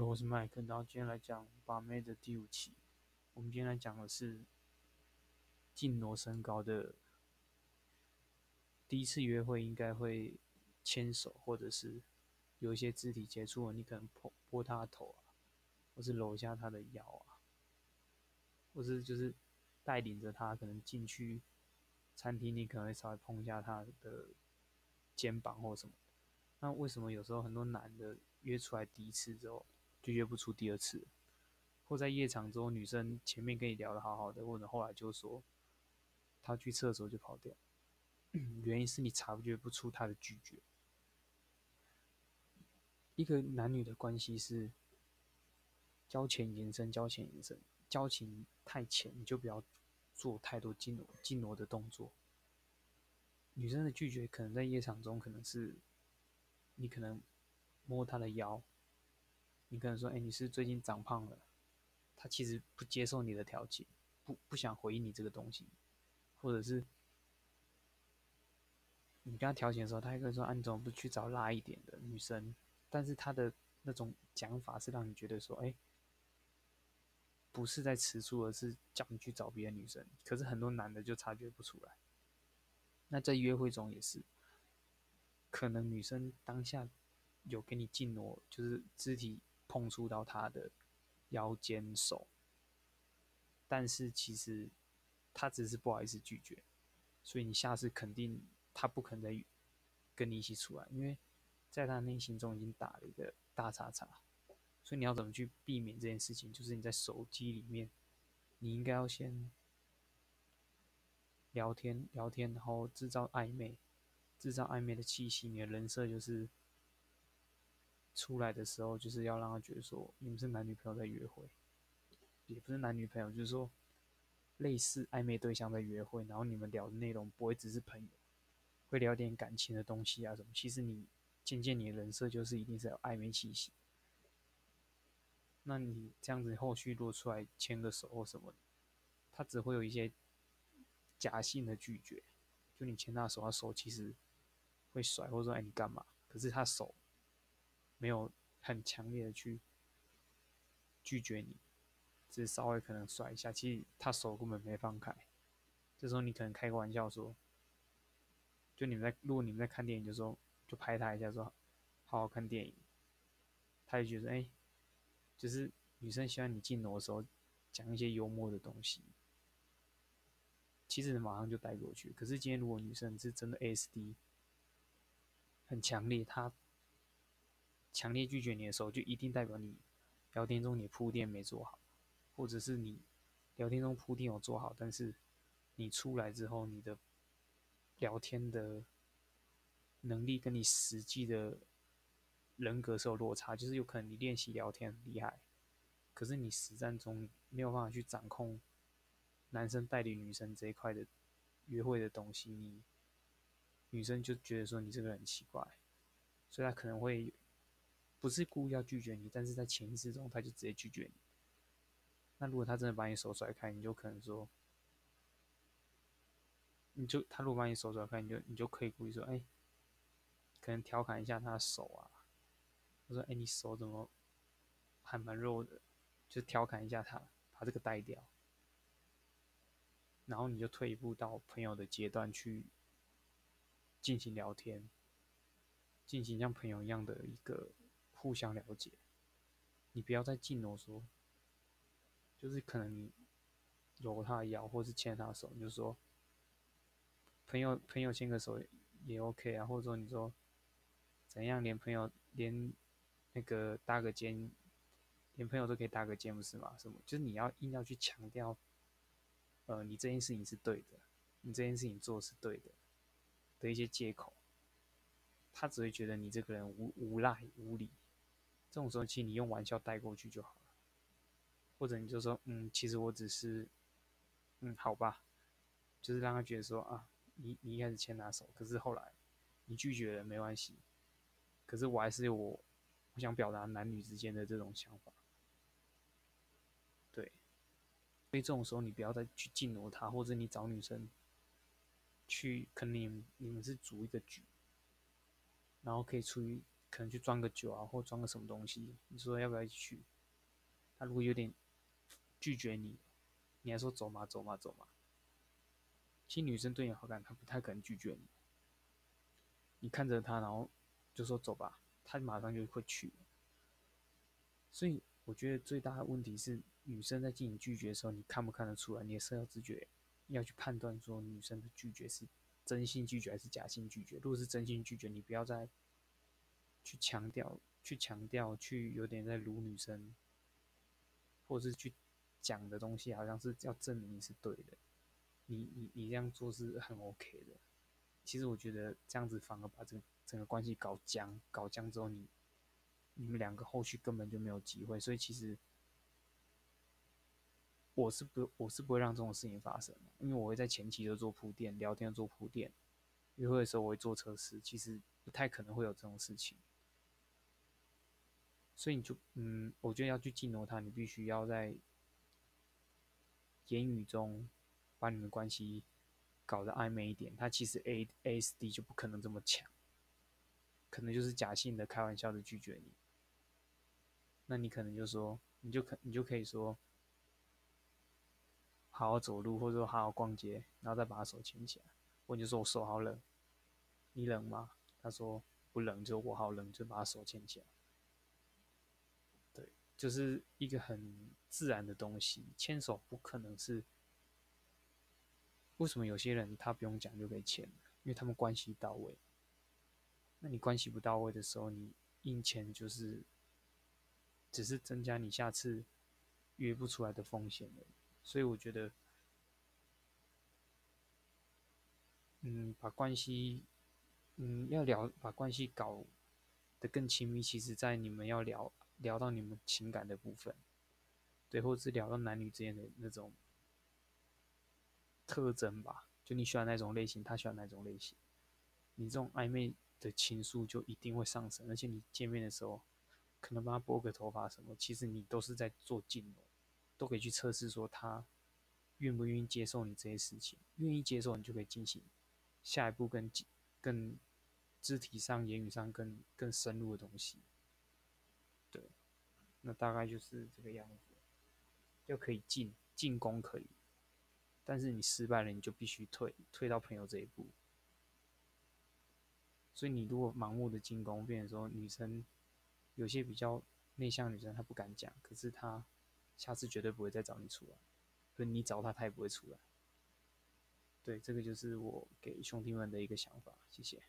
我是麦克，然后今天来讲把妹的第五期。我们今天来讲的是近挪身高的第一次约会，应该会牵手，或者是有一些肢体接触，你可能拨拨他的头啊，或是搂一下他的腰啊，或是就是带领着他可能进去餐厅，你可能会稍微碰一下他的肩膀或什么。那为什么有时候很多男的约出来第一次之后就约不出第二次，或在夜场之后女生前面跟你聊的好好的，或者后来就说她去厕所就跑掉，原因是你察觉不出她的拒绝。一个男女的关系是交浅延伸，交浅延伸，交情太浅你就不要做太多进挪进挪的动作。女生的拒绝可能在夜场中可能是。你可能摸她的腰，你可能说：“哎，你是最近长胖了。”他其实不接受你的调情，不不想回应你这个东西，或者是你跟他调情的时候，他还跟说：“啊，你怎么不去找辣一点的女生？”但是他的那种讲法是让你觉得说：“哎，不是在吃醋，而是叫你去找别的女生。”可是很多男的就察觉不出来。那在约会中也是。可能女生当下有给你进挪，就是肢体碰触到他的腰间手，但是其实他只是不好意思拒绝，所以你下次肯定他不可能再跟你一起出来，因为在他内心中已经打了一个大叉叉，所以你要怎么去避免这件事情？就是你在手机里面，你应该要先聊天聊天，然后制造暧昧。制造暧昧的气息，你的人设就是出来的时候，就是要让他觉得说你们是男女朋友在约会，也不是男女朋友，就是说类似暧昧对象在约会，然后你们聊的内容不会只是朋友，会聊点感情的东西啊什么。其实你渐渐你的人设就是一定是有暧昧气息，那你这样子后续如果出来牵个手或什么，他只会有一些假性的拒绝，就你牵他手，他手其实。会甩，或者说哎你干嘛？可是他手没有很强烈的去拒绝你，只是稍微可能甩一下，其实他手根本没放开。这时候你可能开个玩笑说，就你们在如果你们在看电影，就说就拍他一下说好好看电影，他就觉得哎，就是女生喜欢你进楼的时候讲一些幽默的东西，其实马上就带过去。可是今天如果女生是真的 ASD。很强烈，他强烈拒绝你的时候，就一定代表你聊天中你铺垫没做好，或者是你聊天中铺垫有做好，但是你出来之后，你的聊天的能力跟你实际的人格是有落差，就是有可能你练习聊天很厉害，可是你实战中没有办法去掌控男生带领女生这一块的约会的东西，你。女生就觉得说你这个人很奇怪，所以她可能会不是故意要拒绝你，但是在潜意识中他就直接拒绝你。那如果他真的把你手甩开，你就可能说，你就他如果把你手甩开，你就你就可以故意说，哎，可能调侃一下他的手啊，我说，哎，你手怎么还蛮肉的，就调侃一下他，把这个带掉，然后你就退一步到朋友的阶段去。进行聊天，进行像朋友一样的一个互相了解。你不要再近我说，就是可能你搂他腰，或是牵他手，你就说朋友朋友牵个手也 OK 啊，或者说你说怎样，连朋友连那个搭个肩，连朋友都可以搭个肩，不是吗？什么？就是你要硬要去强调，呃，你这件事情是对的，你这件事情做是对的。的一些借口，他只会觉得你这个人无无赖无理，这种时候其实你用玩笑带过去就好了，或者你就说，嗯，其实我只是，嗯，好吧，就是让他觉得说啊，你你一开始牵他手，可是后来你拒绝了，没关系，可是我还是我我想表达男女之间的这种想法，对，所以这种时候你不要再去进入他，或者你找女生。去，可能你你们是组一个局，然后可以出于可能去装个酒啊，或装个什么东西，你说要不要一起去？他如果有点拒绝你，你还说走嘛走嘛走嘛。其实女生对你好感，她不太可能拒绝你。你看着她，然后就说走吧，她马上就会去。所以我觉得最大的问题是，女生在进行拒绝的时候，你看不看得出来？你的社交直觉要去判断说，女生的拒绝是真心拒绝还是假性拒绝。如果是真心拒绝，你不要再去强调、去强调、去有点在辱女生，或者是去讲的东西，好像是要证明你是对的。你你你这样做是很 OK 的。其实我觉得这样子反而把这个整个关系搞僵，搞僵之后你。你们两个后续根本就没有机会，所以其实我是不我是不会让这种事情发生的，因为我会在前期就做铺垫，聊天做铺垫，约会的时候我会做测试，其实不太可能会有这种事情。所以你就嗯，我觉得要去激怒他，你必须要在言语中把你们关系搞得暧昧一点。他其实 A A S D 就不可能这么强，可能就是假性的开玩笑的拒绝你。那你可能就说，你就可你就可以说，好好走路，或者说好好逛街，然后再把手牵起来。我就说我手好冷，你冷吗？他说不冷，就我好冷，就把手牵起来。就是一个很自然的东西，牵手不可能是。为什么有些人他不用讲就可以牵？因为他们关系到位。那你关系不到位的时候，你硬签就是。只是增加你下次约不出来的风险了，所以我觉得，嗯，把关系，嗯，要聊把关系搞得更亲密，其实在你们要聊聊到你们情感的部分，对，或者是聊到男女之间的那种特征吧，就你喜欢哪种类型，他喜欢哪种类型，你这种暧昧的情愫就一定会上升，而且你见面的时候。可能帮他拨个头发什么，其实你都是在做镜容，都可以去测试说他愿不愿意接受你这些事情。愿意接受，你就可以进行下一步更更肢体上、言语上更更深入的东西。对，那大概就是这个样子。就可以进进攻可以，但是你失败了，你就必须退退到朋友这一步。所以你如果盲目的进攻，变成说女生。有些比较内向女生，她不敢讲，可是她下次绝对不会再找你出来，所以你找她，她也不会出来。对，这个就是我给兄弟们的一个想法，谢谢。